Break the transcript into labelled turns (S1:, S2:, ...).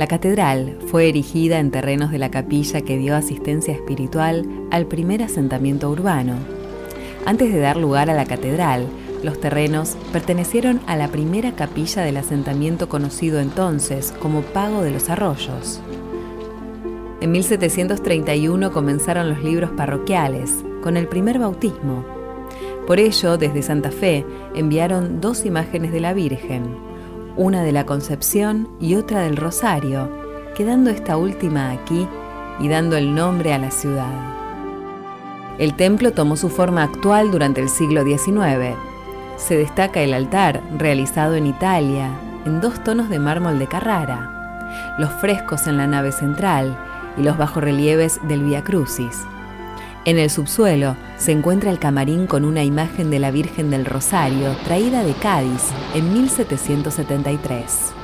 S1: La catedral fue erigida en terrenos de la capilla que dio asistencia espiritual al primer asentamiento urbano. Antes de dar lugar a la catedral, los terrenos pertenecieron a la primera capilla del asentamiento conocido entonces como Pago de los Arroyos. En 1731 comenzaron los libros parroquiales, con el primer bautismo. Por ello, desde Santa Fe enviaron dos imágenes de la Virgen, una de la Concepción y otra del Rosario, quedando esta última aquí y dando el nombre a la ciudad. El templo tomó su forma actual durante el siglo XIX. Se destaca el altar, realizado en Italia, en dos tonos de mármol de Carrara, los frescos en la nave central y los bajorrelieves del Via Crucis. En el subsuelo se encuentra el camarín con una imagen de la Virgen del Rosario traída de Cádiz en 1773.